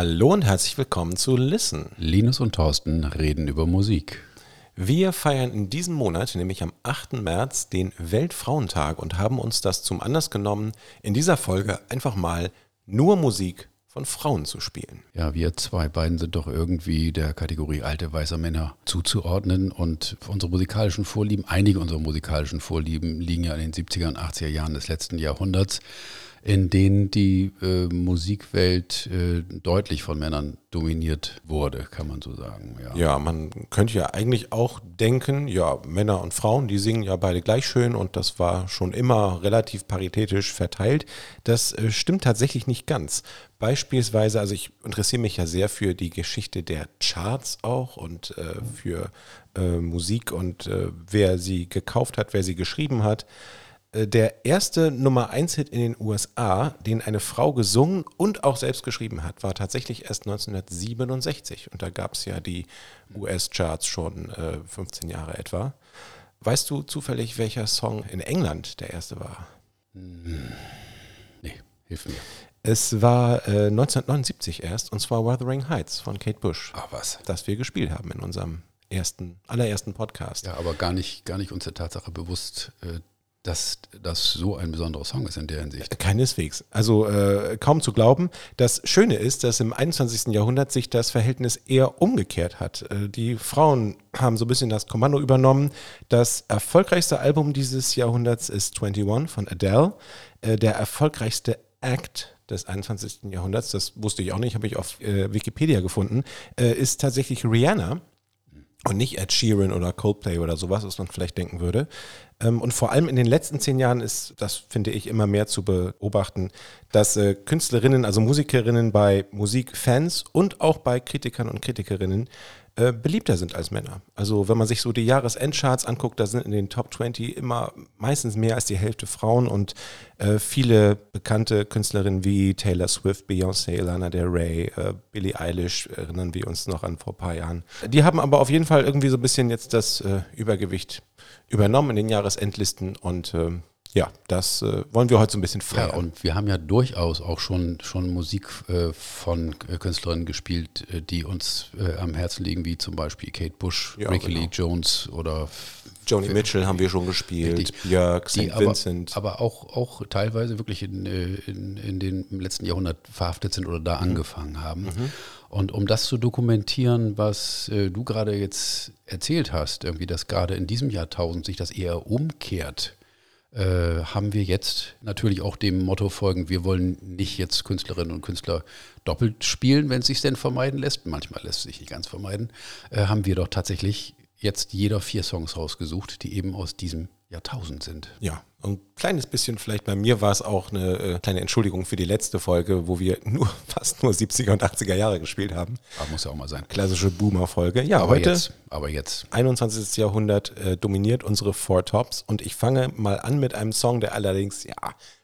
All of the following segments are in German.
Hallo und herzlich willkommen zu Listen. Linus und Thorsten reden über Musik. Wir feiern in diesem Monat, nämlich am 8. März, den Weltfrauentag und haben uns das zum Anlass genommen, in dieser Folge einfach mal nur Musik von Frauen zu spielen. Ja, wir zwei beiden sind doch irgendwie der Kategorie alte weiße Männer zuzuordnen und unsere musikalischen Vorlieben, einige unserer musikalischen Vorlieben liegen ja in den 70er und 80er Jahren des letzten Jahrhunderts in denen die äh, Musikwelt äh, deutlich von Männern dominiert wurde, kann man so sagen. Ja. ja, man könnte ja eigentlich auch denken, ja, Männer und Frauen, die singen ja beide gleich schön und das war schon immer relativ paritätisch verteilt. Das äh, stimmt tatsächlich nicht ganz. Beispielsweise, also ich interessiere mich ja sehr für die Geschichte der Charts auch und äh, für äh, Musik und äh, wer sie gekauft hat, wer sie geschrieben hat. Äh, der erste Nummer 1 Hit in den USA, den eine Frau gesungen und auch selbst geschrieben hat, war tatsächlich erst 1967. Und da gab es ja die US-Charts schon äh, 15 Jahre etwa. Weißt du zufällig, welcher Song in England der erste war? Hm. Nee, hilf mir. Es war äh, 1979 erst, und zwar Wuthering Heights von Kate Bush. Ach was. Das wir gespielt haben in unserem ersten, allerersten Podcast. Ja, aber gar nicht, gar nicht uns der Tatsache bewusst, äh, dass das so ein besonderer Song ist in der Hinsicht. Keineswegs. Also äh, kaum zu glauben. Das Schöne ist, dass im 21. Jahrhundert sich das Verhältnis eher umgekehrt hat. Äh, die Frauen haben so ein bisschen das Kommando übernommen. Das erfolgreichste Album dieses Jahrhunderts ist 21 von Adele. Äh, der erfolgreichste Act des 21. Jahrhunderts, das wusste ich auch nicht, habe ich auf äh, Wikipedia gefunden, äh, ist tatsächlich Rihanna und nicht Ed Sheeran oder Coldplay oder sowas, was man vielleicht denken würde. Ähm, und vor allem in den letzten zehn Jahren ist, das finde ich immer mehr zu beobachten, dass äh, Künstlerinnen, also Musikerinnen bei Musikfans und auch bei Kritikern und Kritikerinnen äh, beliebter sind als Männer. Also wenn man sich so die Jahresendcharts anguckt, da sind in den Top 20 immer meistens mehr als die Hälfte Frauen und äh, viele bekannte Künstlerinnen wie Taylor Swift, Beyoncé, Lana Del Rey, äh, Billie Eilish erinnern wir uns noch an vor ein paar Jahren. Die haben aber auf jeden Fall irgendwie so ein bisschen jetzt das äh, Übergewicht übernommen in den Jahresendlisten und ähm, ja, das äh, wollen wir heute so ein bisschen feiern. Ja, und wir haben ja durchaus auch schon, schon Musik äh, von äh, Künstlerinnen gespielt, äh, die uns äh, am Herzen liegen, wie zum Beispiel Kate Bush, ja, Ricky genau. Lee Jones oder Joni Mitchell haben wir schon gespielt, die, Björk, St. Vincent. Aber, auch, auch teilweise wirklich in, äh, in, in den letzten Jahrhundert verhaftet sind oder da mhm. angefangen haben. Mhm. Und um das zu dokumentieren, was äh, du gerade jetzt erzählt hast, irgendwie, dass gerade in diesem Jahrtausend sich das eher umkehrt, äh, haben wir jetzt natürlich auch dem Motto folgend, wir wollen nicht jetzt Künstlerinnen und Künstler doppelt spielen, wenn es sich denn vermeiden lässt. Manchmal lässt es sich nicht ganz vermeiden. Äh, haben wir doch tatsächlich jetzt jeder vier Songs rausgesucht, die eben aus diesem Jahrtausend sind. Ja, ein kleines bisschen vielleicht bei mir war es auch eine äh, kleine Entschuldigung für die letzte Folge, wo wir nur fast nur 70er und 80er Jahre gespielt haben. Aber muss ja auch mal sein. Klassische Boomer-Folge. Ja, aber heute, jetzt, aber jetzt. 21. Jahrhundert äh, dominiert unsere Four Tops und ich fange mal an mit einem Song, der allerdings, ja,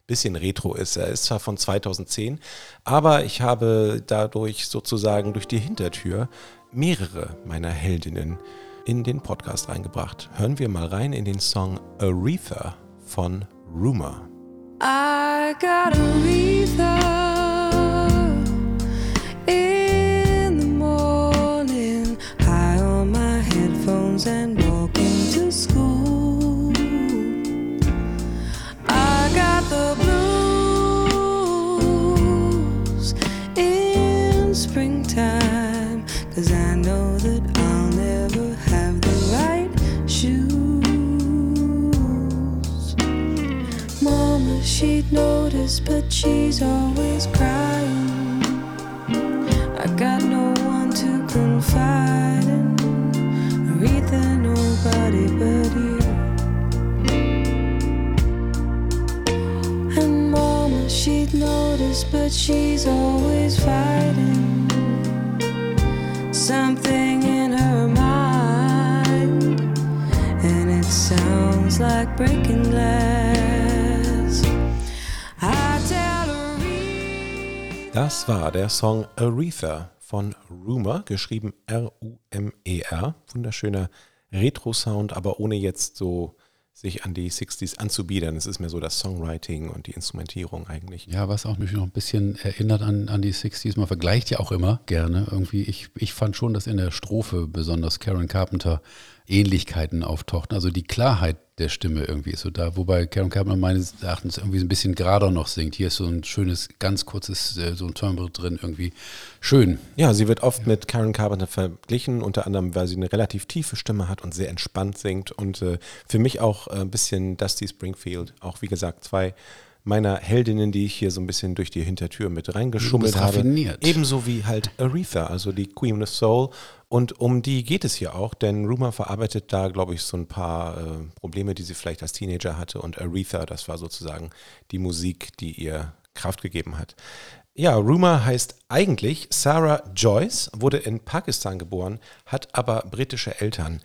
bisschen retro ist. Er ist zwar von 2010, aber ich habe dadurch sozusagen durch die Hintertür mehrere meiner Heldinnen in den Podcast reingebracht. Hören wir mal rein in den Song Aretha von Rumor. I got Aretha notice, but she's always crying. I got no one to confide in, Aretha, nobody but you. And Mama, she'd notice, but she's always fighting something in her mind, and it sounds like breaking glass. Das war der Song Aretha von Rumor, geschrieben R-U-M-E-R. E Wunderschöner Retro-Sound, aber ohne jetzt so sich an die 60s anzubiedern. Es ist mehr so das Songwriting und die Instrumentierung eigentlich. Ja, was auch mich noch ein bisschen erinnert an, an die 60s. Man vergleicht ja auch immer gerne irgendwie. Ich, ich fand schon, dass in der Strophe besonders Karen Carpenter Ähnlichkeiten auftauchten. Also die Klarheit der Stimme irgendwie ist so da, wobei Karen Carpenter meines Erachtens irgendwie ein bisschen gerader noch singt. Hier ist so ein schönes, ganz kurzes, äh, so ein Timbre drin, irgendwie schön. Ja, sie wird oft ja. mit Karen Carpenter verglichen, unter anderem, weil sie eine relativ tiefe Stimme hat und sehr entspannt singt und äh, für mich auch äh, ein bisschen Dusty Springfield, auch wie gesagt, zwei meiner Heldinnen, die ich hier so ein bisschen durch die Hintertür mit reingeschummelt habe. Ebenso wie halt Aretha, also die Queen of Soul. Und um die geht es hier auch, denn Rumor verarbeitet da, glaube ich, so ein paar äh, Probleme, die sie vielleicht als Teenager hatte. Und Aretha, das war sozusagen die Musik, die ihr Kraft gegeben hat. Ja, Rumor heißt eigentlich Sarah Joyce, wurde in Pakistan geboren, hat aber britische Eltern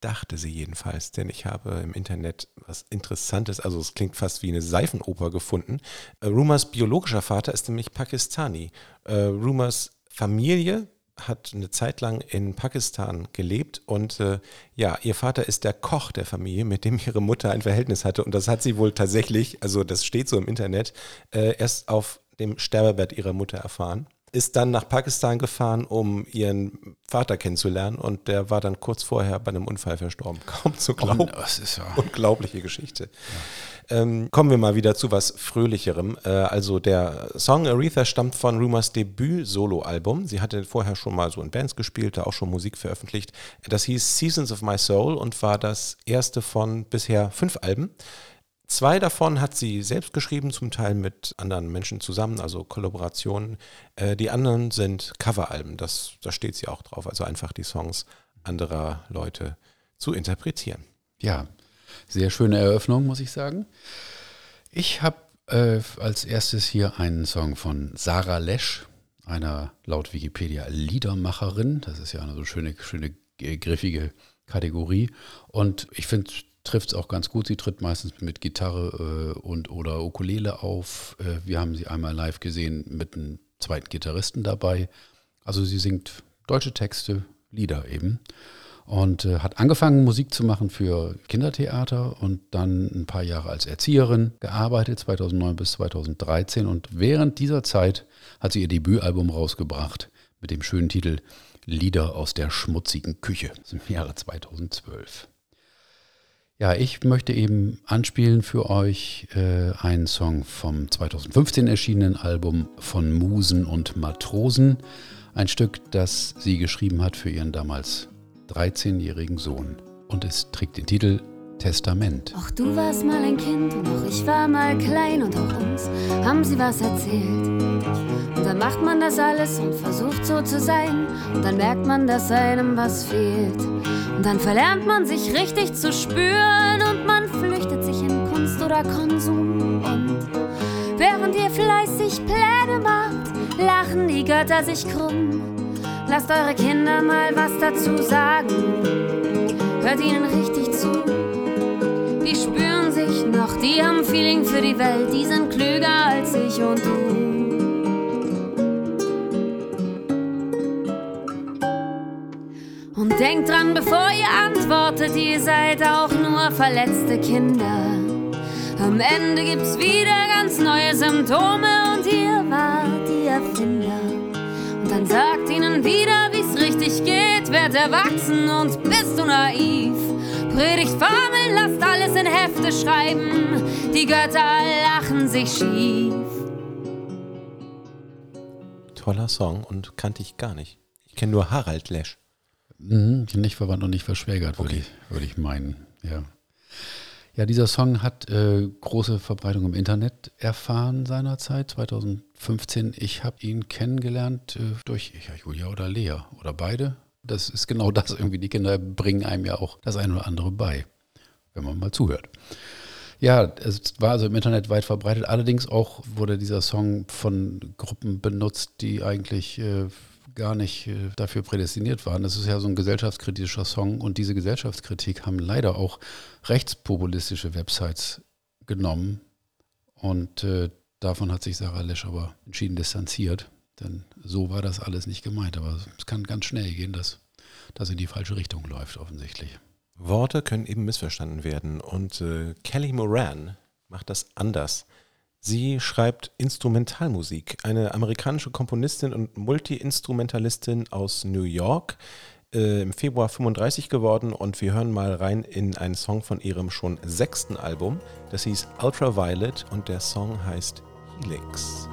dachte sie jedenfalls, denn ich habe im Internet was Interessantes, also es klingt fast wie eine Seifenoper gefunden. Äh, Rumors biologischer Vater ist nämlich Pakistani. Äh, Rumors Familie hat eine Zeit lang in Pakistan gelebt und äh, ja, ihr Vater ist der Koch der Familie, mit dem ihre Mutter ein Verhältnis hatte und das hat sie wohl tatsächlich, also das steht so im Internet, äh, erst auf dem Sterbebett ihrer Mutter erfahren ist dann nach Pakistan gefahren, um ihren Vater kennenzulernen und der war dann kurz vorher bei einem Unfall verstorben. Kaum zu glauben. Oh, das ist ja Unglaubliche Geschichte. Ja. Ähm, kommen wir mal wieder zu was Fröhlicherem. Äh, also der Song Aretha stammt von Rumors Debüt-Solo-Album. Sie hatte vorher schon mal so in Bands gespielt, da auch schon Musik veröffentlicht. Das hieß Seasons of My Soul und war das erste von bisher fünf Alben. Zwei davon hat sie selbst geschrieben, zum Teil mit anderen Menschen zusammen, also Kollaborationen. Äh, die anderen sind Coveralben, das, da steht sie auch drauf, also einfach die Songs anderer Leute zu interpretieren. Ja, sehr schöne Eröffnung, muss ich sagen. Ich habe äh, als erstes hier einen Song von Sarah Lesch, einer laut Wikipedia Liedermacherin. Das ist ja eine so schöne, schöne griffige Kategorie. Und ich finde trifft es auch ganz gut. Sie tritt meistens mit Gitarre äh, und oder Ukulele auf. Äh, wir haben sie einmal live gesehen mit einem zweiten Gitarristen dabei. Also sie singt deutsche Texte, Lieder eben. Und äh, hat angefangen, Musik zu machen für Kindertheater und dann ein paar Jahre als Erzieherin gearbeitet, 2009 bis 2013. Und während dieser Zeit hat sie ihr Debütalbum rausgebracht mit dem schönen Titel Lieder aus der schmutzigen Küche im Jahre 2012. Ja, ich möchte eben anspielen für euch äh, einen Song vom 2015 erschienenen Album von Musen und Matrosen. Ein Stück, das sie geschrieben hat für ihren damals 13-jährigen Sohn. Und es trägt den Titel Testament. Auch du warst mal ein Kind und auch ich war mal klein und auch uns haben sie was erzählt. Und dann macht man das alles und versucht so zu sein. Und dann merkt man, dass einem was fehlt. Und dann verlernt man sich richtig zu spüren und man flüchtet sich in Kunst oder Konsum. Und während ihr fleißig Pläne macht, lachen die Götter sich krumm. Lasst eure Kinder mal was dazu sagen. Hört ihnen richtig zu. Die spüren sich noch, die haben Feeling für die Welt, die sind klüger als ich und du. Denkt dran, bevor ihr antwortet, ihr seid auch nur verletzte Kinder. Am Ende gibt's wieder ganz neue Symptome und ihr wart die Erfinder. Und dann sagt ihnen wieder, wie's richtig geht, werd erwachsen und bist du naiv. Predigt Formeln, lasst alles in Hefte schreiben, die Götter lachen sich schief. Toller Song und kannte ich gar nicht. Ich kenne nur Harald Lesch. Mhm, nicht verwandt und nicht verschwägert, würde okay. ich, würd ich meinen. Ja. ja, dieser Song hat äh, große Verbreitung im Internet erfahren seinerzeit, 2015. Ich habe ihn kennengelernt äh, durch ja, Julia oder Lea oder beide. Das ist genau das irgendwie. Die Kinder bringen einem ja auch das eine oder andere bei, wenn man mal zuhört. Ja, es war also im Internet weit verbreitet. Allerdings auch wurde dieser Song von Gruppen benutzt, die eigentlich äh, gar nicht äh, dafür prädestiniert waren. Das ist ja so ein gesellschaftskritischer Song und diese Gesellschaftskritik haben leider auch rechtspopulistische Websites genommen und äh, davon hat sich Sarah Lesch aber entschieden distanziert, denn so war das alles nicht gemeint. Aber es kann ganz schnell gehen, dass das in die falsche Richtung läuft offensichtlich. Worte können eben missverstanden werden und äh, Kelly Moran macht das anders. Sie schreibt Instrumentalmusik, eine amerikanische Komponistin und Multi-Instrumentalistin aus New York, äh, im Februar 35 geworden und wir hören mal rein in einen Song von ihrem schon sechsten Album. Das hieß Ultraviolet und der Song heißt Helix.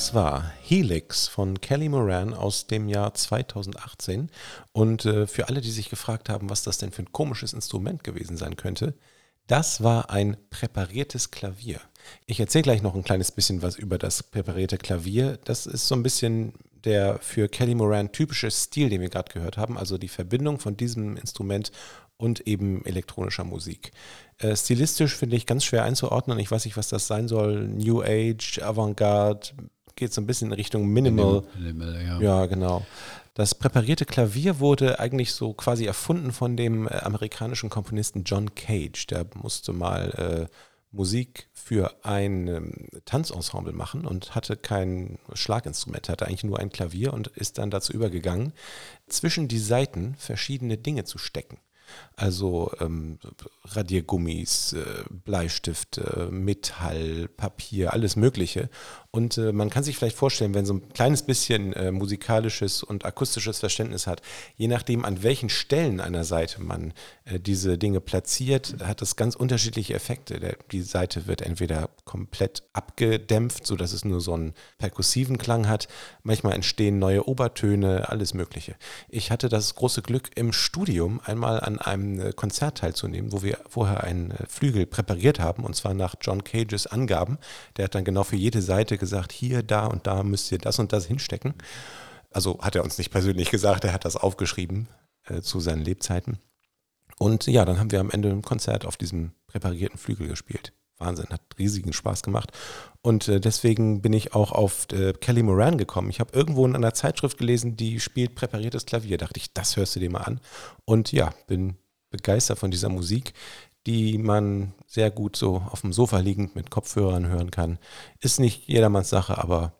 Das war Helix von Kelly Moran aus dem Jahr 2018. Und äh, für alle, die sich gefragt haben, was das denn für ein komisches Instrument gewesen sein könnte, das war ein präpariertes Klavier. Ich erzähle gleich noch ein kleines bisschen was über das präparierte Klavier. Das ist so ein bisschen der für Kelly Moran typische Stil, den wir gerade gehört haben, also die Verbindung von diesem Instrument und eben elektronischer Musik. Äh, stilistisch finde ich ganz schwer einzuordnen. Ich weiß nicht, was das sein soll. New Age, Avantgarde, geht so ein bisschen in Richtung Minimal. Minimal ja. ja. genau. Das präparierte Klavier wurde eigentlich so quasi erfunden von dem äh, amerikanischen Komponisten John Cage. Der musste mal äh, Musik für ein ähm, Tanzensemble machen und hatte kein Schlaginstrument, hatte eigentlich nur ein Klavier und ist dann dazu übergegangen, zwischen die Saiten verschiedene Dinge zu stecken. Also ähm, Radiergummis, äh, Bleistifte, Metall, Papier, alles Mögliche. Und äh, man kann sich vielleicht vorstellen, wenn so ein kleines bisschen äh, musikalisches und akustisches Verständnis hat, je nachdem, an welchen Stellen einer Seite man äh, diese Dinge platziert, hat das ganz unterschiedliche Effekte. Der, die Seite wird entweder komplett abgedämpft, sodass es nur so einen perkussiven Klang hat. Manchmal entstehen neue Obertöne, alles Mögliche. Ich hatte das große Glück, im Studium einmal an einem äh, Konzert teilzunehmen, wo wir vorher einen äh, Flügel präpariert haben, und zwar nach John Cages Angaben. Der hat dann genau für jede Seite gesagt, hier, da und da müsst ihr das und das hinstecken. Also hat er uns nicht persönlich gesagt, er hat das aufgeschrieben äh, zu seinen Lebzeiten. Und ja, dann haben wir am Ende ein Konzert auf diesem präparierten Flügel gespielt. Wahnsinn, hat riesigen Spaß gemacht. Und äh, deswegen bin ich auch auf äh, Kelly Moran gekommen. Ich habe irgendwo in einer Zeitschrift gelesen, die spielt präpariertes Klavier. Dachte ich, das hörst du dir mal an. Und ja, bin begeistert von dieser Musik die man sehr gut so auf dem Sofa liegend mit Kopfhörern hören kann. Ist nicht jedermanns Sache, aber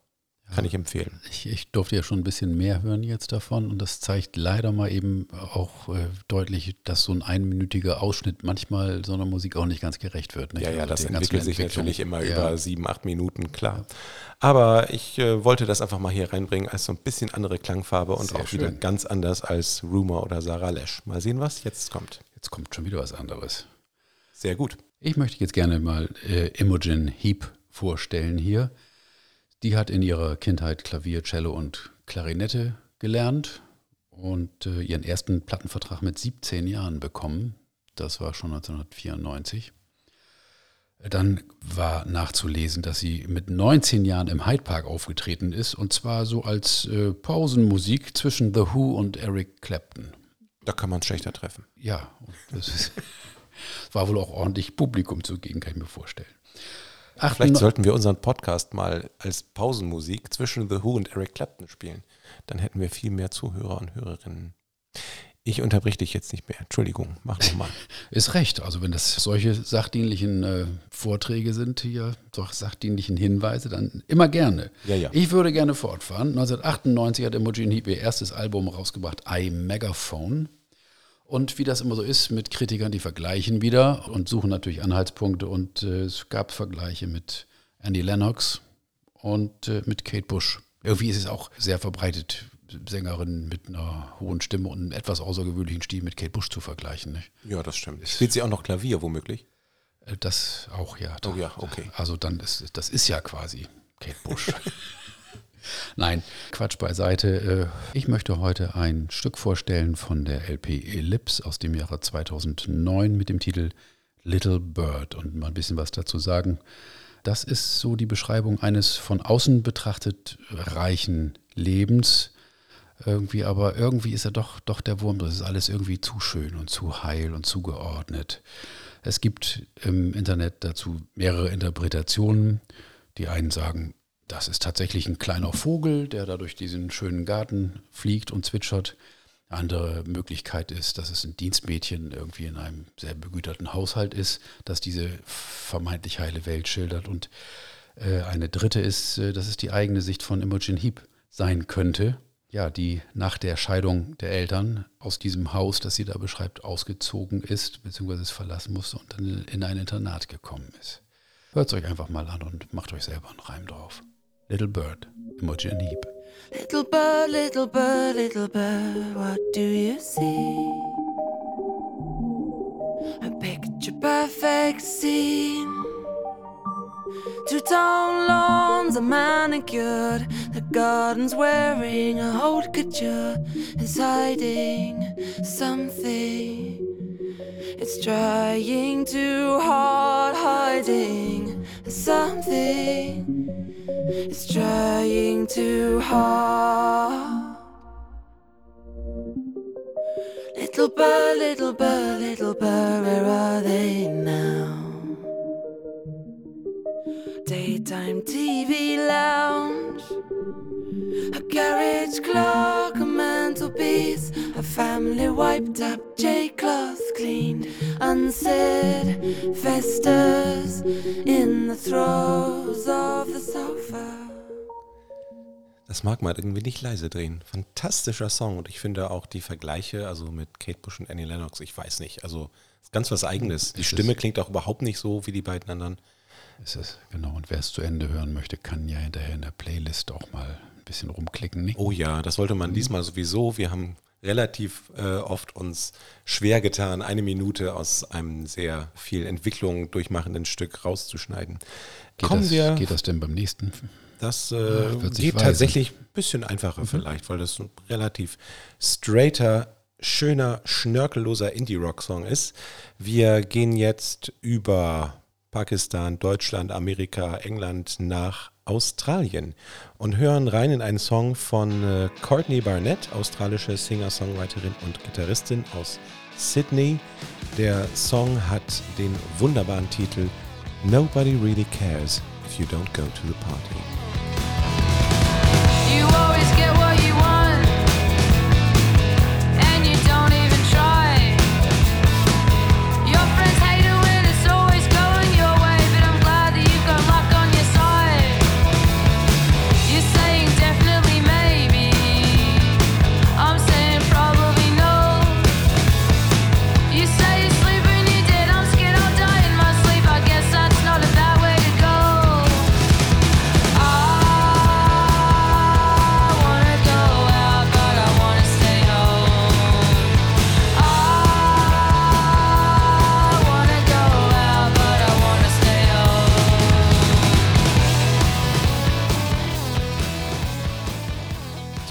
kann ich empfehlen. Ich, ich, durfte ja schon ein bisschen mehr hören jetzt davon und das zeigt leider mal eben auch äh, deutlich, dass so ein einminütiger Ausschnitt manchmal so einer Musik auch nicht ganz gerecht wird. Nicht? Ja, ja, also das entwickelt sich natürlich immer ja. über sieben, acht Minuten, klar. Ja. Aber ich äh, wollte das einfach mal hier reinbringen als so ein bisschen andere Klangfarbe und Sehr auch schön. wieder ganz anders als Rumor oder Sarah Lesch. Mal sehen, was jetzt kommt. Jetzt kommt schon wieder was anderes. Sehr gut. Ich möchte jetzt gerne mal äh, Imogen Heap vorstellen hier. Die hat in ihrer Kindheit Klavier, Cello und Klarinette gelernt und äh, ihren ersten Plattenvertrag mit 17 Jahren bekommen. Das war schon 1994. Dann war nachzulesen, dass sie mit 19 Jahren im Hyde Park aufgetreten ist und zwar so als äh, Pausenmusik zwischen The Who und Eric Clapton. Da kann man schlechter treffen. Ja, das ist. war wohl auch ordentlich Publikum zugegen, kann ich mir vorstellen. Ach, Vielleicht sollten wir unseren Podcast mal als Pausenmusik zwischen The Who und Eric Clapton spielen. Dann hätten wir viel mehr Zuhörer und Hörerinnen. Ich unterbrich dich jetzt nicht mehr. Entschuldigung, mach nochmal. Ist recht. Also wenn das solche sachdienlichen äh, Vorträge sind hier, doch sachdienlichen Hinweise, dann immer gerne. Ja, ja. Ich würde gerne fortfahren. 1998 hat Imogen Heap ihr erstes Album rausgebracht, I Megaphone. Und wie das immer so ist mit Kritikern, die vergleichen wieder und suchen natürlich Anhaltspunkte. Und äh, es gab Vergleiche mit Andy Lennox und äh, mit Kate Bush. Irgendwie ist es auch sehr verbreitet, Sängerin mit einer hohen Stimme und einem etwas außergewöhnlichen Stil mit Kate Bush zu vergleichen. Nicht? Ja, das stimmt. Spielt sie auch noch Klavier womöglich? Äh, das auch, ja. Oh ja, okay. Also dann ist das ist ja quasi Kate Bush. Nein, Quatsch beiseite. Äh, ich möchte heute ein Stück vorstellen von der LP Ellipse aus dem Jahre 2009 mit dem Titel Little Bird und mal ein bisschen was dazu sagen. Das ist so die Beschreibung eines von außen betrachtet reichen Lebens. Irgendwie, aber irgendwie ist er doch, doch der Wurm. Das ist alles irgendwie zu schön und zu heil und zugeordnet. Es gibt im Internet dazu mehrere Interpretationen. Die einen sagen, das ist tatsächlich ein kleiner Vogel, der da durch diesen schönen Garten fliegt und zwitschert. Andere Möglichkeit ist, dass es ein Dienstmädchen irgendwie in einem sehr begüterten Haushalt ist, das diese vermeintlich heile Welt schildert. Und äh, eine dritte ist, äh, dass es die eigene Sicht von Imogen Heap sein könnte, ja, die nach der Scheidung der Eltern aus diesem Haus, das sie da beschreibt, ausgezogen ist, beziehungsweise es verlassen musste und dann in ein Internat gekommen ist. Hört es euch einfach mal an und macht euch selber einen Reim drauf. Little Bird, Imogen Heap. Little bird, little bird, little bird, what do you see? A picture perfect scene. Two-tone lawns are manicured. The garden's wearing a haute couture. It's hiding something. It's trying too hard, hiding something. It's trying too hard. Little bird, little bird, little bird, where are they now? Daytime TV lounge, a carriage clock, a mantelpiece, a family wiped up J cloth cleaned, unsaid festus in the throes of the sofa. Das mag man irgendwie nicht leise drehen. Fantastischer Song und ich finde auch die Vergleiche, also mit Kate Bush und Annie Lennox, ich weiß nicht, also ist ganz was Eigenes. Die Stimme klingt auch überhaupt nicht so wie die beiden anderen. Ist es, genau. Und wer es zu Ende hören möchte, kann ja hinterher in der Playlist auch mal bisschen rumklicken. Nicht? Oh ja, das sollte man diesmal sowieso. Wir haben relativ äh, oft uns schwer getan, eine Minute aus einem sehr viel Entwicklung durchmachenden Stück rauszuschneiden. Geht, Kommen das, wir, geht das denn beim nächsten? Das äh, geht tatsächlich ein bisschen einfacher mhm. vielleicht, weil das ein relativ straighter, schöner, schnörkelloser Indie-Rock-Song ist. Wir gehen jetzt über Pakistan, Deutschland, Amerika, England nach Australien und hören rein in einen Song von äh, Courtney Barnett, australische Singer-Songwriterin und Gitarristin aus Sydney. Der Song hat den wunderbaren Titel Nobody Really Cares If You Don't Go to the Party.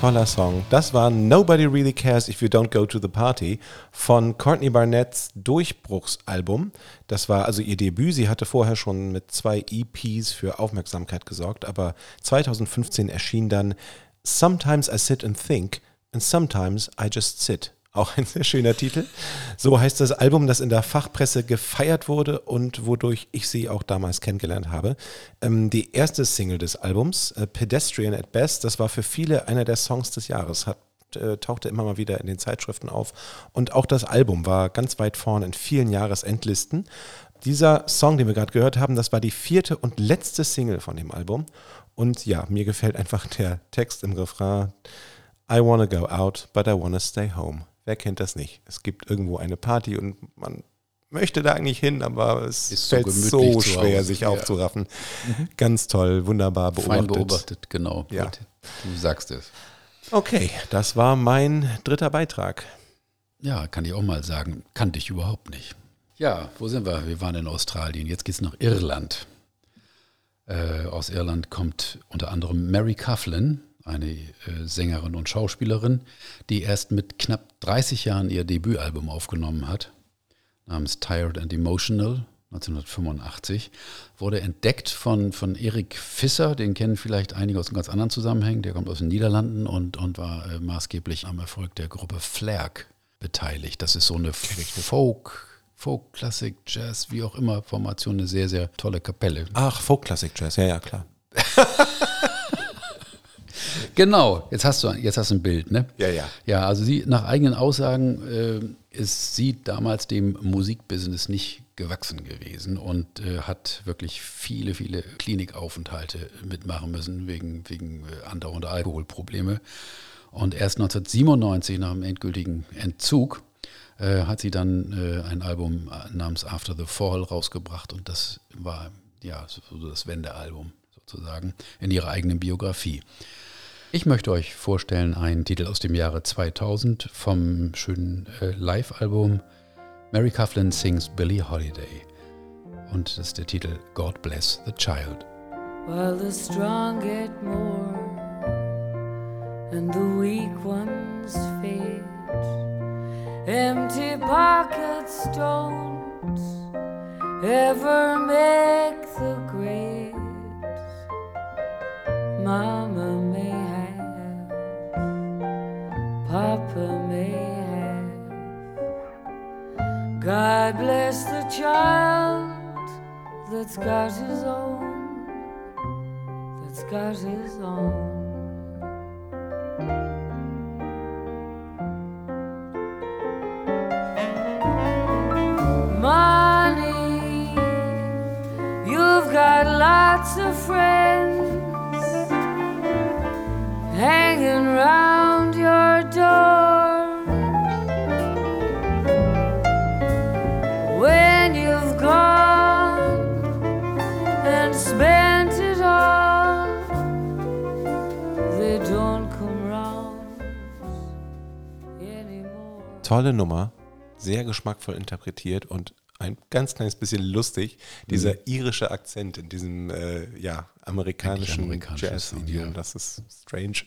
Toller Song. Das war Nobody Really Cares If You Don't Go to the Party von Courtney Barnetts Durchbruchsalbum. Das war also ihr Debüt. Sie hatte vorher schon mit zwei EPs für Aufmerksamkeit gesorgt, aber 2015 erschien dann Sometimes I Sit and Think and Sometimes I Just Sit. Auch ein sehr schöner Titel. So heißt das Album, das in der Fachpresse gefeiert wurde und wodurch ich sie auch damals kennengelernt habe. Ähm, die erste Single des Albums, äh, Pedestrian at Best, das war für viele einer der Songs des Jahres, hat äh, tauchte immer mal wieder in den Zeitschriften auf. Und auch das Album war ganz weit vorn in vielen Jahresendlisten. Dieser Song, den wir gerade gehört haben, das war die vierte und letzte Single von dem Album. Und ja, mir gefällt einfach der Text im Refrain. I wanna go out, but I wanna stay home. Wer kennt das nicht? Es gibt irgendwo eine Party und man möchte da eigentlich hin, aber es ist fällt so, so schwer, sich ja. aufzuraffen. Mhm. Ganz toll, wunderbar beobachtet. Fein beobachtet, genau. Ja. Du sagst es. Okay, das war mein dritter Beitrag. Ja, kann ich auch mal sagen, kannte ich überhaupt nicht. Ja, wo sind wir? Wir waren in Australien, jetzt geht es nach Irland. Äh, aus Irland kommt unter anderem Mary Coughlin, eine äh, Sängerin und Schauspielerin, die erst mit knapp 30 Jahren ihr Debütalbum aufgenommen hat, namens Tired and Emotional 1985, wurde entdeckt von, von Erik Visser, den kennen vielleicht einige aus einem ganz anderen Zusammenhängen, der kommt aus den Niederlanden und, und war äh, maßgeblich am Erfolg der Gruppe Flerk beteiligt. Das ist so eine Folk, Folk, Klassik, Jazz, wie auch immer Formation, eine sehr, sehr tolle Kapelle. Ach, Folk, Klassik, Jazz, ja, ja, klar. genau, jetzt hast du jetzt hast du ein Bild, ne? Ja, ja. Ja, also sie nach eigenen Aussagen äh, ist sie damals dem Musikbusiness nicht gewachsen gewesen und äh, hat wirklich viele, viele Klinikaufenthalte mitmachen müssen wegen, wegen äh, andauernder Alkoholprobleme. Und erst 1997 nach dem endgültigen Entzug äh, hat sie dann äh, ein Album namens After the Fall rausgebracht und das war ja so das Wendealbum sozusagen in ihrer eigenen Biografie. Ich möchte euch vorstellen einen Titel aus dem Jahre 2000 vom schönen äh, Live-Album Mary Coughlin Sings Billie Holiday. Und das ist der Titel God Bless the Child. While the strong get more and the weak ones fade, empty pockets don't ever make the grades. Mama Papa may have. God bless the child that's got his own, that's got his own. Money, you've got lots of friends hanging round Tolle Nummer, sehr geschmackvoll interpretiert und ein ganz kleines bisschen lustig, dieser Mhm. irische Akzent in diesem äh, ja, amerikanischen Jazz-Idiom. Ja. Das ist strange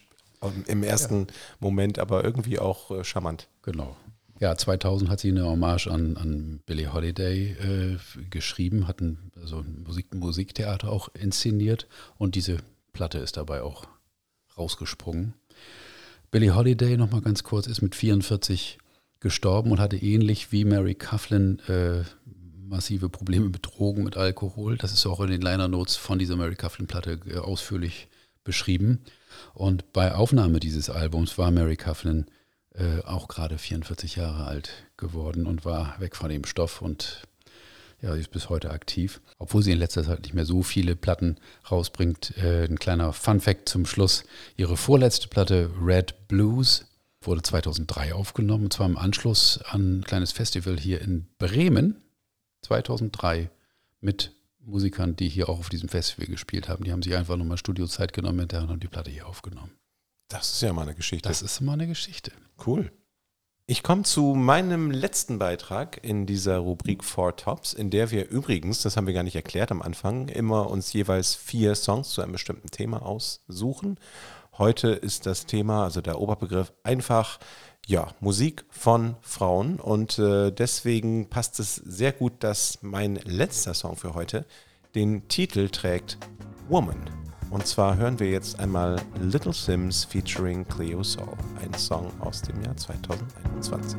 im ersten Moment, aber irgendwie auch äh, charmant. Genau. Ja, 2000 hat sie eine Hommage an, an Billie Holiday äh, geschrieben, hat ein, also ein Musik, Musiktheater auch inszeniert und diese Platte ist dabei auch rausgesprungen. Billie Holiday, nochmal ganz kurz, ist mit 44 gestorben und hatte ähnlich wie Mary Coughlin äh, massive Probleme mit Drogen, mit Alkohol. Das ist auch in den Liner Notes von dieser Mary Coughlin-Platte äh, ausführlich beschrieben. Und bei Aufnahme dieses Albums war Mary Coughlin äh, auch gerade 44 Jahre alt geworden und war weg von dem Stoff und ja, sie ist bis heute aktiv. Obwohl sie in letzter Zeit nicht mehr so viele Platten rausbringt. Äh, ein kleiner Fun-Fact zum Schluss. Ihre vorletzte Platte Red Blues wurde 2003 aufgenommen, und zwar im Anschluss an ein kleines Festival hier in Bremen 2003 mit Musikern, die hier auch auf diesem Festival gespielt haben. Die haben sich einfach nochmal Studiozeit genommen hinterher und haben die Platte hier aufgenommen. Das ist ja mal eine Geschichte. Das ist mal eine Geschichte. Cool. Ich komme zu meinem letzten Beitrag in dieser Rubrik Four Tops, in der wir übrigens, das haben wir gar nicht erklärt am Anfang, immer uns jeweils vier Songs zu einem bestimmten Thema aussuchen. Heute ist das Thema, also der Oberbegriff, einfach ja, Musik von Frauen und äh, deswegen passt es sehr gut, dass mein letzter Song für heute den Titel trägt Woman. Und zwar hören wir jetzt einmal Little Sims featuring Cleo Soul, ein Song aus dem Jahr 2021.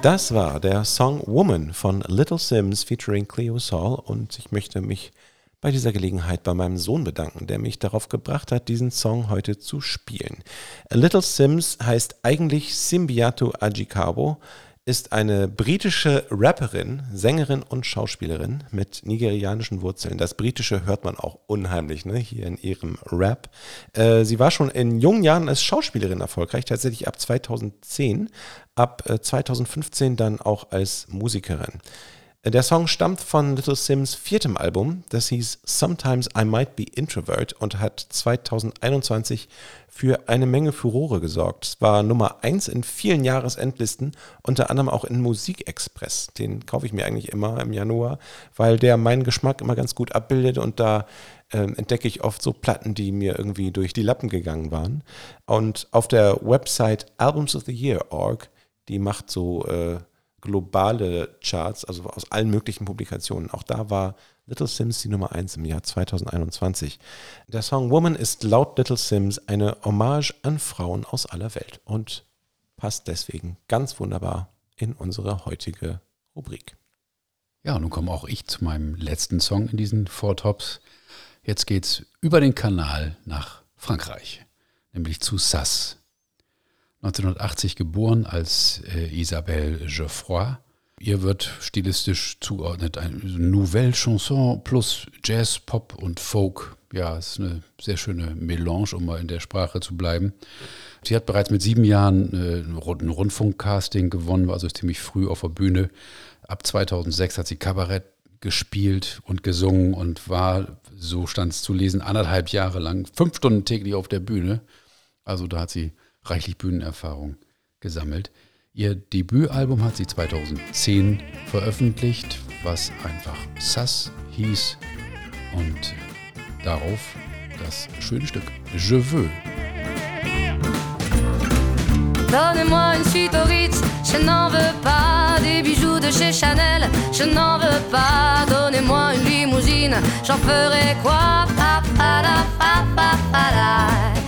Das war der Song Woman von Little Sims featuring Cleo Saul und ich möchte mich bei dieser Gelegenheit bei meinem Sohn bedanken, der mich darauf gebracht hat, diesen Song heute zu spielen. Little Sims heißt eigentlich Simbiato Ajikabo, ist eine britische Rapperin, Sängerin und Schauspielerin mit nigerianischen Wurzeln. Das Britische hört man auch unheimlich ne, hier in ihrem Rap. Äh, sie war schon in jungen Jahren als Schauspielerin erfolgreich, tatsächlich ab 2010, ab äh, 2015 dann auch als Musikerin. Der Song stammt von Little Sims viertem Album, das hieß Sometimes I Might Be Introvert und hat 2021 für eine Menge Furore gesorgt. Es war Nummer 1 in vielen Jahresendlisten, unter anderem auch in Musikexpress. Den kaufe ich mir eigentlich immer im Januar, weil der meinen Geschmack immer ganz gut abbildet und da äh, entdecke ich oft so Platten, die mir irgendwie durch die Lappen gegangen waren. Und auf der Website albumsoftheyear.org, die macht so äh, globale Charts, also aus allen möglichen Publikationen. Auch da war Little Sims die Nummer 1 im Jahr 2021. Der Song Woman ist laut Little Sims eine Hommage an Frauen aus aller Welt und passt deswegen ganz wunderbar in unsere heutige Rubrik. Ja, nun komme auch ich zu meinem letzten Song in diesen Four Tops. Jetzt geht's über den Kanal nach Frankreich, nämlich zu Sass. 1980 geboren als äh, Isabelle Geoffroy. Ihr wird stilistisch zugeordnet eine Nouvelle Chanson plus Jazz, Pop und Folk. Ja, ist eine sehr schöne Melange, um mal in der Sprache zu bleiben. Sie hat bereits mit sieben Jahren äh, ein Rundfunkcasting gewonnen, war also ziemlich früh auf der Bühne. Ab 2006 hat sie Kabarett gespielt und gesungen und war, so stand es zu lesen, anderthalb Jahre lang, fünf Stunden täglich auf der Bühne. Also da hat sie reichlich Bühnenerfahrung gesammelt. Ihr Debütalbum hat sie 2010 veröffentlicht, was einfach Sass hieß und darauf das schöne Stück Je veux. Donnez-moi une suite au Ritz, je n'en veux pas des bijoux de chez Chanel, je n'en veux pas. Donnez-moi une limousine, j'en ferai quoi? Pa, pa, la, pa, pa, pa,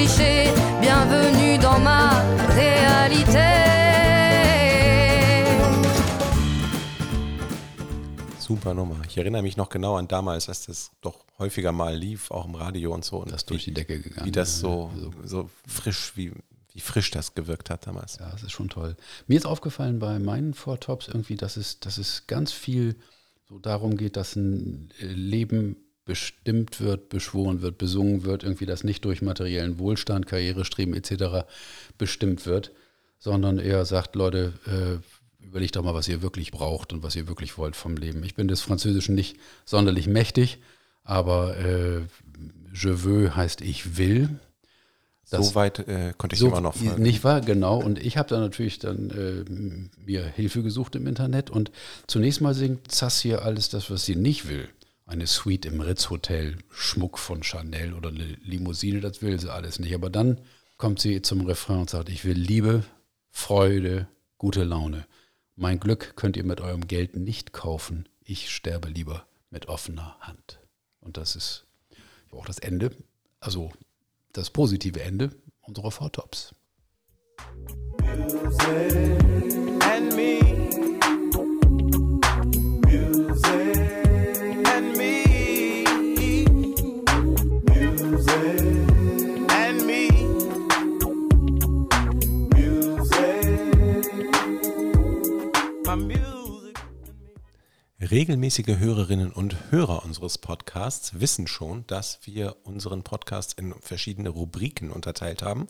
Clichés. Bienvenue dans ma réalité. Super Nummer. Ich erinnere mich noch genau an damals, als das doch häufiger mal lief, auch im Radio und so. Und das durch die Decke gegangen. Wie das so, so frisch, wie, wie frisch das gewirkt hat damals. Ja, das ist schon toll. Mir ist aufgefallen bei meinen Four Tops irgendwie, dass es, dass es ganz viel so darum geht, dass ein Leben bestimmt wird, beschworen wird, besungen wird, irgendwie das nicht durch materiellen Wohlstand, Karrierestreben etc. bestimmt wird, sondern eher sagt, Leute, äh, überlegt doch mal, was ihr wirklich braucht und was ihr wirklich wollt vom Leben. Ich bin des Französischen nicht sonderlich mächtig, aber äh, je veux heißt ich will. Das, so weit äh, konnte ich so immer noch folgen. Nicht wahr, genau. Und ich habe da natürlich dann äh, mir Hilfe gesucht im Internet. Und zunächst mal singt Sass hier alles das, was sie nicht will. Eine Suite im Ritz-Hotel, Schmuck von Chanel oder eine Limousine, das will sie alles nicht. Aber dann kommt sie zum Refrain und sagt, ich will Liebe, Freude, gute Laune. Mein Glück könnt ihr mit eurem Geld nicht kaufen. Ich sterbe lieber mit offener Hand. Und das ist auch das Ende. Also das positive Ende unserer Four Tops. and me. Music and me. Regelmäßige Hörerinnen und Hörer unseres Podcasts wissen schon, dass wir unseren Podcast in verschiedene Rubriken unterteilt haben.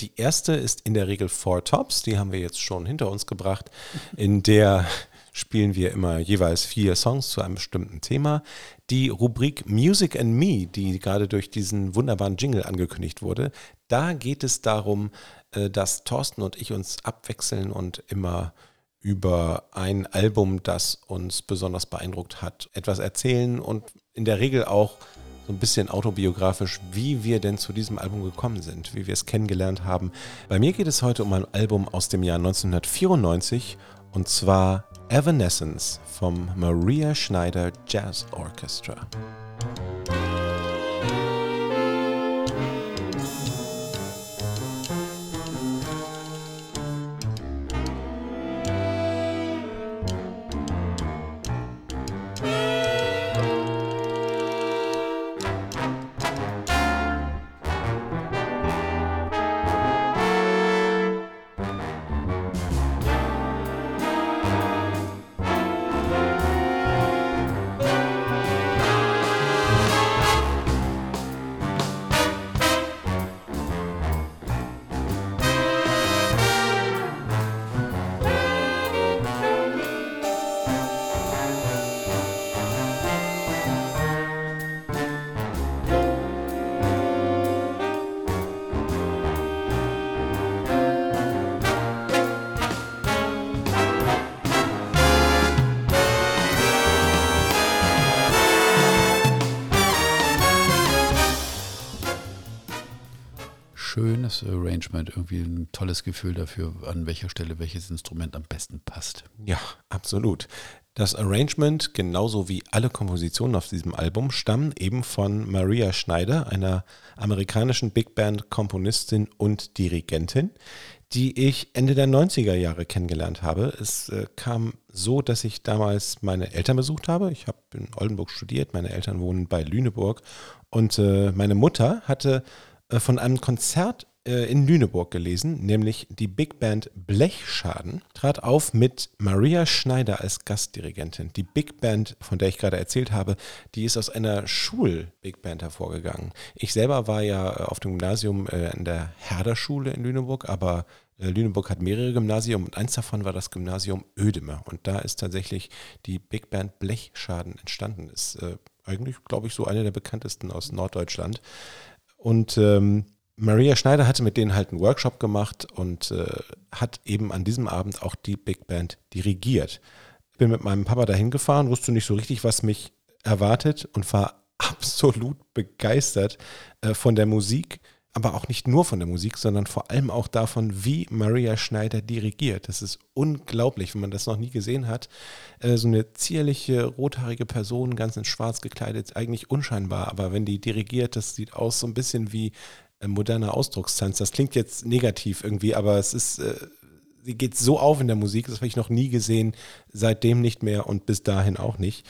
Die erste ist in der Regel Four Tops, die haben wir jetzt schon hinter uns gebracht, in der spielen wir immer jeweils vier Songs zu einem bestimmten Thema. Die Rubrik Music and Me, die gerade durch diesen wunderbaren Jingle angekündigt wurde, da geht es darum, äh, dass Thorsten und ich uns abwechseln und immer über ein Album, das uns besonders beeindruckt hat, etwas erzählen und in der Regel auch so ein bisschen autobiografisch, wie wir denn zu diesem Album gekommen sind, wie wir es kennengelernt haben. Bei mir geht es heute um ein Album aus dem Jahr 1994 und zwar Evanescence vom Maria Schneider Jazz Orchestra. Schönes Arrangement, irgendwie ein tolles Gefühl dafür, an welcher Stelle welches Instrument am besten passt. Ja, absolut. Das Arrangement, genauso wie alle Kompositionen auf diesem Album, stammen eben von Maria Schneider, einer amerikanischen Big Band Komponistin und Dirigentin, die ich Ende der 90er Jahre kennengelernt habe. Es äh, kam so, dass ich damals meine Eltern besucht habe. Ich habe in Oldenburg studiert, meine Eltern wohnen bei Lüneburg und äh, meine Mutter hatte äh, von einem Konzert in Lüneburg gelesen, nämlich die Big Band Blechschaden trat auf mit Maria Schneider als Gastdirigentin. Die Big Band, von der ich gerade erzählt habe, die ist aus einer Schul-Big Band hervorgegangen. Ich selber war ja äh, auf dem Gymnasium in der Herder-Schule in Lüneburg, aber Lüneburg hat mehrere Gymnasien und eins davon war das Gymnasium Ödeme. Und da ist tatsächlich die Big Band Blechschaden entstanden. Ist äh, eigentlich, glaube ich, so eine der bekanntesten aus Norddeutschland. Und ähm, Maria Schneider hatte mit denen halt einen Workshop gemacht und äh, hat eben an diesem Abend auch die Big Band dirigiert. Ich bin mit meinem Papa dahin gefahren, wusste nicht so richtig, was mich erwartet und war absolut begeistert äh, von der Musik aber auch nicht nur von der Musik, sondern vor allem auch davon, wie Maria Schneider dirigiert. Das ist unglaublich, wenn man das noch nie gesehen hat. Äh, so eine zierliche, rothaarige Person, ganz in schwarz gekleidet, eigentlich unscheinbar, aber wenn die dirigiert, das sieht aus so ein bisschen wie moderner Ausdruckstanz. Das klingt jetzt negativ irgendwie, aber es ist, äh, sie geht so auf in der Musik, das habe ich noch nie gesehen, seitdem nicht mehr und bis dahin auch nicht.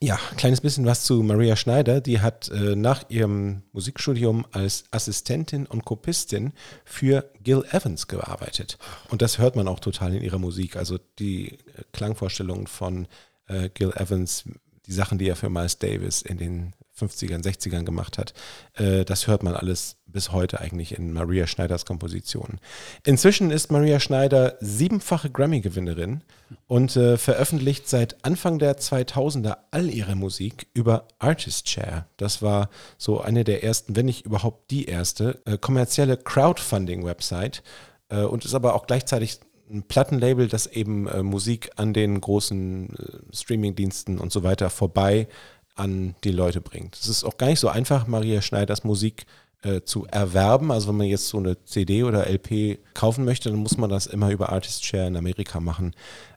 Ja, kleines bisschen was zu Maria Schneider. Die hat äh, nach ihrem Musikstudium als Assistentin und Kopistin für Gil Evans gearbeitet. Und das hört man auch total in ihrer Musik. Also die äh, Klangvorstellungen von äh, Gil Evans, die Sachen, die er für Miles Davis in den 50ern, 60ern gemacht hat. Äh, das hört man alles bis heute eigentlich in Maria Schneiders Kompositionen. Inzwischen ist Maria Schneider siebenfache Grammy-Gewinnerin und äh, veröffentlicht seit Anfang der 2000er all ihre Musik über Artist Chair. Das war so eine der ersten, wenn nicht überhaupt die erste, äh, kommerzielle Crowdfunding-Website und ist aber auch gleichzeitig ein Plattenlabel, das eben äh, Musik an den großen äh, Streamingdiensten und so weiter vorbei an die Leute bringt. Es ist auch gar nicht so einfach, Maria Schneiders Musik äh, zu erwerben. Also wenn man jetzt so eine CD oder LP kaufen möchte, dann muss man das immer über Artist Share in Amerika machen.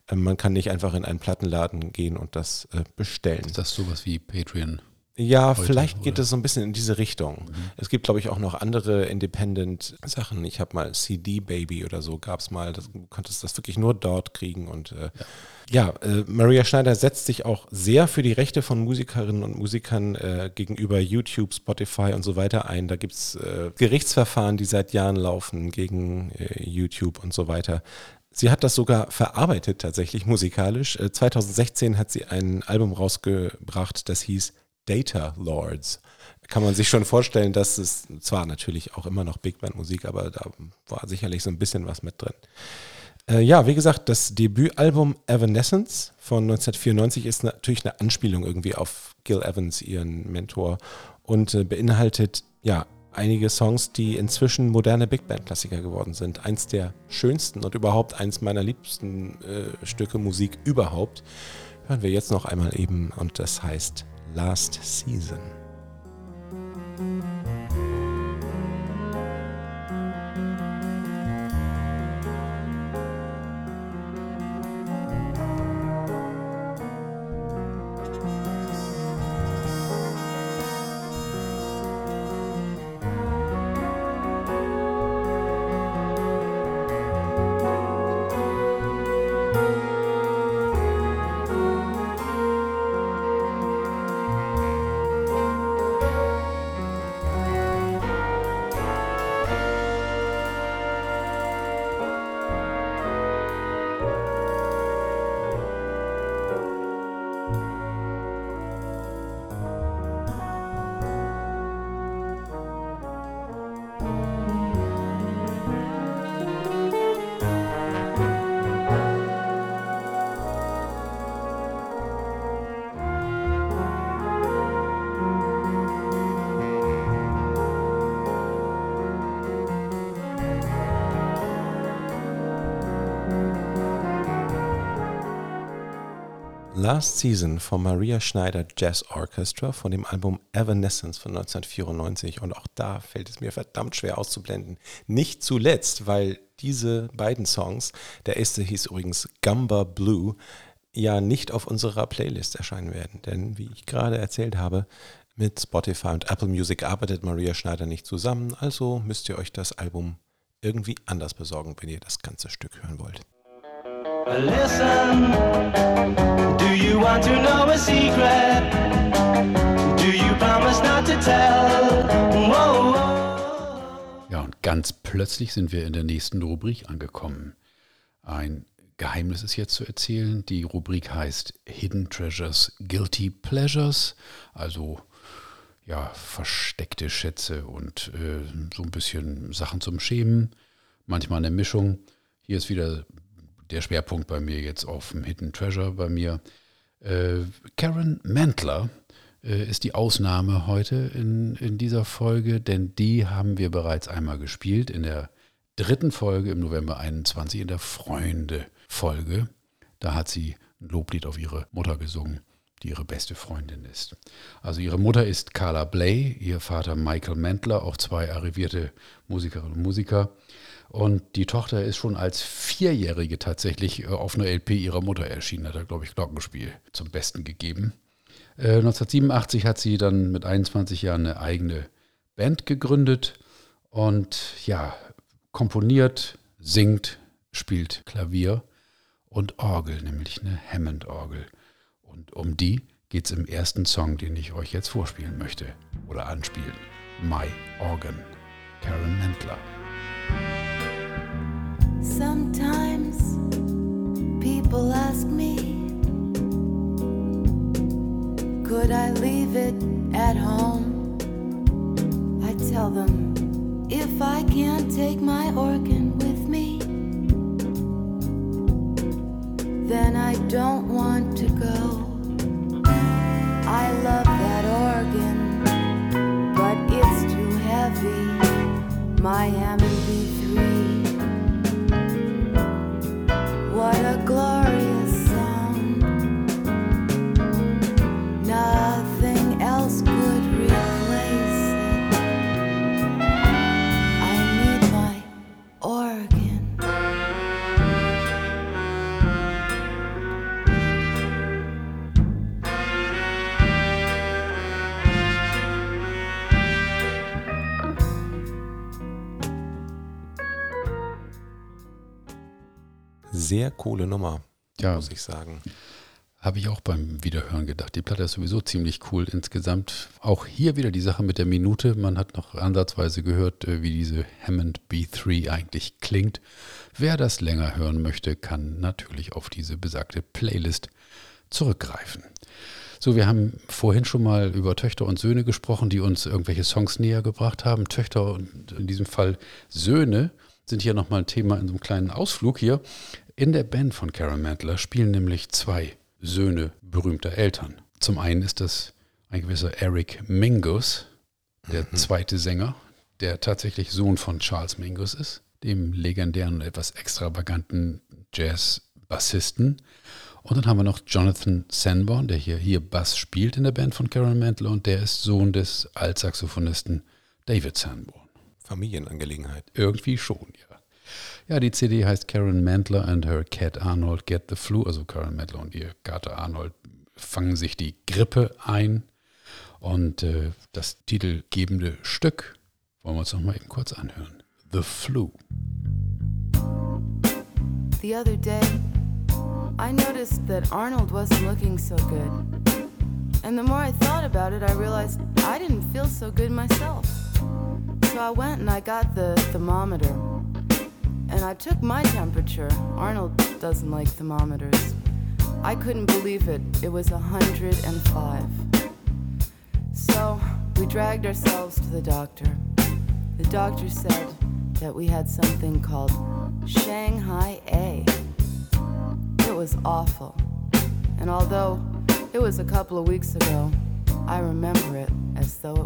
Äh, man kann nicht einfach in einen Plattenladen gehen und das äh, bestellen. Ist das sowas wie Patreon? Ja, Heute, vielleicht geht es so ein bisschen in diese Richtung. Mhm. Es gibt, glaube ich, auch noch andere Independent-Sachen. Ich habe mal CD Baby oder so, gab es mal. du konntest das wirklich nur dort kriegen. Und äh, ja, ja äh, Maria Schneider setzt sich auch sehr für die Rechte von Musikerinnen und Musikern äh, gegenüber YouTube, Spotify und so weiter ein. Da gibt es äh, Gerichtsverfahren, die seit Jahren laufen gegen äh, YouTube und so weiter. Sie hat das sogar verarbeitet tatsächlich musikalisch. 2016 äh, hat sie ein Album rausgebracht, das hieß Data Lords. Kann man sich schon vorstellen, dass es zwar natürlich auch immer noch Big Band Musik, aber da war sicherlich so ein bisschen was mit drin. Äh, ja, wie gesagt, das Debütalbum Evanescence von 1994 ist natürlich eine Anspielung irgendwie auf Gil Evans, ihren Mentor, und äh, beinhaltet ja einige Songs, die inzwischen moderne Big Band-Klassiker geworden sind. Eins der schönsten und überhaupt eins meiner liebsten äh, Stücke Musik überhaupt. Hören wir jetzt noch einmal eben und das heißt Last Season. Last Season vom Maria Schneider Jazz Orchestra von dem Album Evanescence von 1994. Und auch da fällt es mir verdammt schwer auszublenden. Nicht zuletzt, weil diese beiden Songs, der erste hieß übrigens Gumba Blue, ja nicht auf unserer Playlist erscheinen werden. Denn wie ich gerade erzählt habe, mit Spotify und Apple Music arbeitet Maria Schneider nicht zusammen. Also müsst ihr euch das Album irgendwie anders besorgen, wenn ihr das ganze Stück hören wollt. Listen, do you want to know a secret? Do you promise not to tell? Whoa, whoa. Ja, und ganz plötzlich sind wir in der nächsten Rubrik angekommen. Ein Geheimnis ist jetzt zu erzählen. Die Rubrik heißt Hidden Treasures, Guilty Pleasures, also ja, versteckte Schätze und äh, so ein bisschen Sachen zum Schämen, manchmal eine Mischung. Hier ist wieder der Schwerpunkt bei mir jetzt auf dem Hidden Treasure bei mir. Äh, Karen Mantler äh, ist die Ausnahme heute in, in dieser Folge, denn die haben wir bereits einmal gespielt in der dritten Folge im November 21, in der Freunde-Folge. Da hat sie ein Loblied auf ihre Mutter gesungen, die ihre beste Freundin ist. Also ihre Mutter ist Carla Bley, ihr Vater Michael Mantler, auch zwei arrivierte Musikerinnen und Musiker. Und die Tochter ist schon als Vierjährige tatsächlich äh, auf einer LP ihrer Mutter erschienen, hat er, glaube ich, Glockenspiel zum Besten gegeben. 1987 äh, hat sie dann mit 21 Jahren eine eigene Band gegründet und ja, komponiert, singt, spielt Klavier und Orgel, nämlich eine Hammond-Orgel. Und um die geht es im ersten Song, den ich euch jetzt vorspielen möchte oder anspielen. My Organ, Karen Mentler. Sometimes people ask me, could I leave it at home? I tell them, if I can't take my organ with me, then I don't want to go. I love that organ, but it's too heavy. B3. Sehr coole Nummer, ja. muss ich sagen. Habe ich auch beim Wiederhören gedacht. Die Platte ist sowieso ziemlich cool insgesamt. Auch hier wieder die Sache mit der Minute. Man hat noch ansatzweise gehört, äh, wie diese Hammond B3 eigentlich klingt. Wer das länger hören möchte, kann natürlich auf diese besagte Playlist zurückgreifen. So, wir haben vorhin schon mal über Töchter und Söhne gesprochen, die uns irgendwelche Songs näher gebracht haben. Töchter und in diesem Fall Söhne sind hier nochmal ein Thema in so einem kleinen Ausflug hier. In der Band von Karen Mantler spielen nämlich zwei Söhne berühmter Eltern. Zum einen ist das ein gewisser Eric Mingus, der mhm. zweite Sänger, der tatsächlich Sohn von Charles Mingus ist, dem legendären und etwas extravaganten Jazz-Bassisten. Und dann haben wir noch Jonathan Sanborn, der hier, hier Bass spielt in der Band von Karen Mantler und der ist Sohn des Altsaxophonisten David Sanborn. Familienangelegenheit. Irgendwie schon, ja. Ja, die CD heißt Karen Mantler and her cat Arnold get the flu. Also Karen Mantler und ihr Kater Arnold fangen sich die Grippe ein. Und äh, das titelgebende Stück wollen wir uns noch mal eben kurz anhören. The Flu. The other day, I noticed that Arnold wasn't looking so good. And the more I thought about it, I realized I didn't feel so good myself. So I went and I got the thermometer. And I took my temperature. Arnold doesn't like thermometers. I couldn't believe it. It was 105. So we dragged ourselves to the doctor. The doctor said that we had something called Shanghai A. It was awful. And although it was a couple of weeks ago, I remember it as though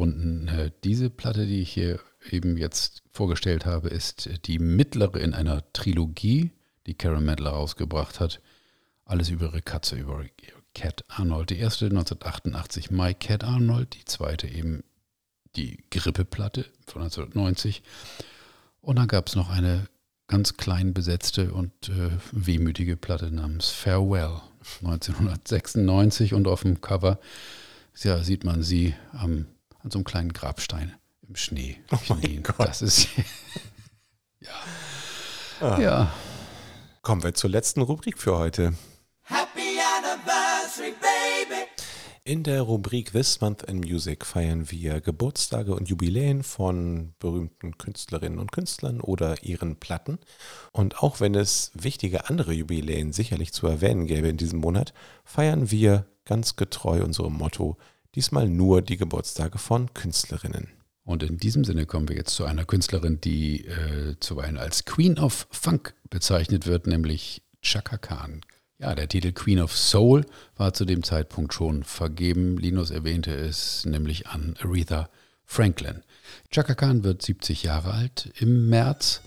überwunden. Äh, diese Platte, die ich hier eben jetzt vorgestellt habe, ist die mittlere in einer Trilogie, die Karen Medler rausgebracht hat. Alles über ihre Katze, über Cat Arnold. Die erste 1988 My Cat Arnold, die zweite eben die Grippeplatte von 1990. Und dann gab es noch eine ganz klein besetzte und äh, wehmütige Platte namens Farewell 1996 und auf dem Cover ja, sieht man sie am, an so einem kleinen Grabstein im Schnee. Oh mein Gott. Das ist ja. Ah. ja. Kommen wir zur letzten Rubrik für heute. Happy Anniversary, Baby! In der Rubrik This Month in Music feiern wir Geburtstage und Jubiläen von berühmten Künstlerinnen und Künstlern oder ihren Platten. Und auch wenn es wichtige andere Jubiläen sicherlich zu erwähnen gäbe in diesem Monat, feiern wir ganz getreu unserem Motto, diesmal nur die Geburtstage von Künstlerinnen. Und in diesem Sinne kommen wir jetzt zu einer Künstlerin, die äh, zuweilen als Queen of Funk bezeichnet wird, nämlich Chaka Khan. Ja, der Titel Queen of Soul war zu dem Zeitpunkt schon vergeben. Linus erwähnte es nämlich an Aretha Franklin. Chaka Khan wird 70 Jahre alt im März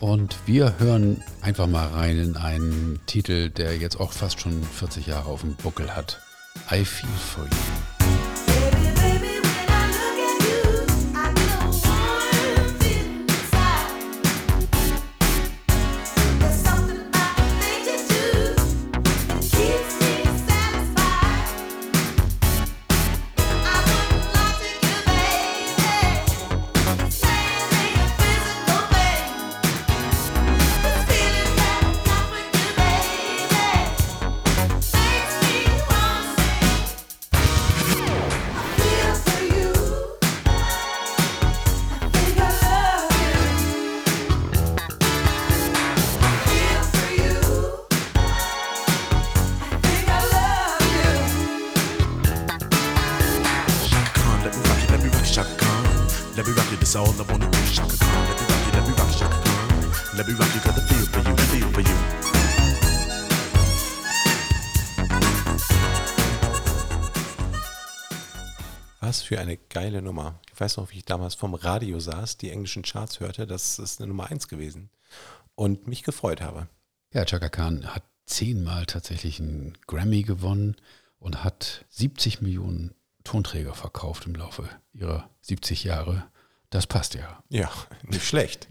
und wir hören einfach mal rein in einen Titel, der jetzt auch fast schon 40 Jahre auf dem Buckel hat. I feel for you. Ich weiß noch, wie ich damals vom Radio saß, die englischen Charts hörte. Das ist eine Nummer eins gewesen. Und mich gefreut habe. Ja, Chaka Khan hat zehnmal tatsächlich einen Grammy gewonnen und hat 70 Millionen Tonträger verkauft im Laufe ihrer 70 Jahre. Das passt ja. Ja, nicht schlecht.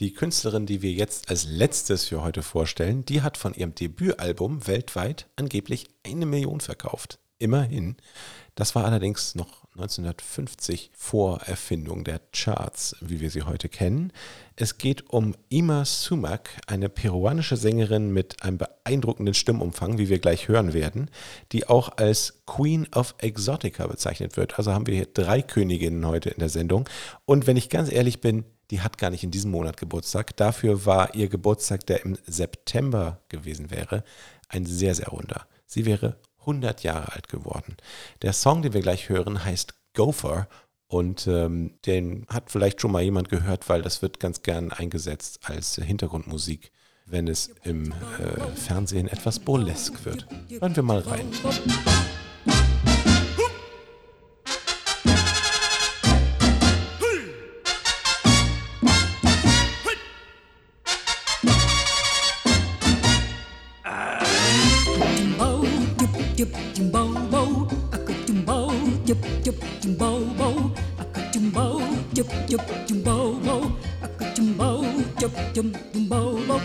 Die Künstlerin, die wir jetzt als letztes für heute vorstellen, die hat von ihrem Debütalbum weltweit angeblich eine Million verkauft. Immerhin. Das war allerdings noch 1950 vor Erfindung der Charts, wie wir sie heute kennen. Es geht um Ima Sumac, eine peruanische Sängerin mit einem beeindruckenden Stimmumfang, wie wir gleich hören werden, die auch als Queen of Exotica bezeichnet wird. Also haben wir hier drei Königinnen heute in der Sendung. Und wenn ich ganz ehrlich bin, die hat gar nicht in diesem Monat Geburtstag. Dafür war ihr Geburtstag, der im September gewesen wäre, ein sehr, sehr runder. Sie wäre 100 Jahre alt geworden. Der Song, den wir gleich hören, heißt Gopher und ähm, den hat vielleicht schon mal jemand gehört, weil das wird ganz gern eingesetzt als Hintergrundmusik, wenn es im äh, Fernsehen etwas burlesk wird. Hören wir mal rein. chum bum bầu bốc.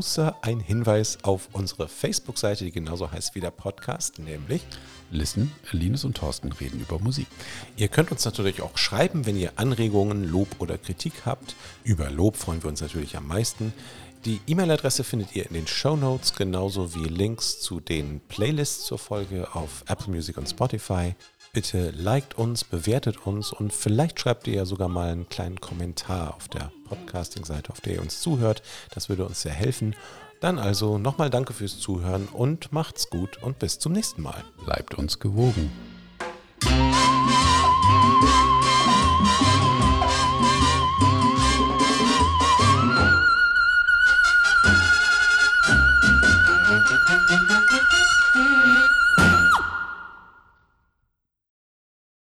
Außer ein Hinweis auf unsere Facebook-Seite, die genauso heißt wie der Podcast, nämlich Listen, Linus und Thorsten reden über Musik. Ihr könnt uns natürlich auch schreiben, wenn ihr Anregungen, Lob oder Kritik habt. Über Lob freuen wir uns natürlich am meisten. Die E-Mail-Adresse findet ihr in den Show Notes, genauso wie Links zu den Playlists zur Folge auf Apple Music und Spotify. Bitte liked uns, bewertet uns und vielleicht schreibt ihr ja sogar mal einen kleinen Kommentar auf der Podcasting-Seite, auf der ihr uns zuhört. Das würde uns sehr helfen. Dann also nochmal danke fürs Zuhören und macht's gut und bis zum nächsten Mal. Bleibt uns gewogen.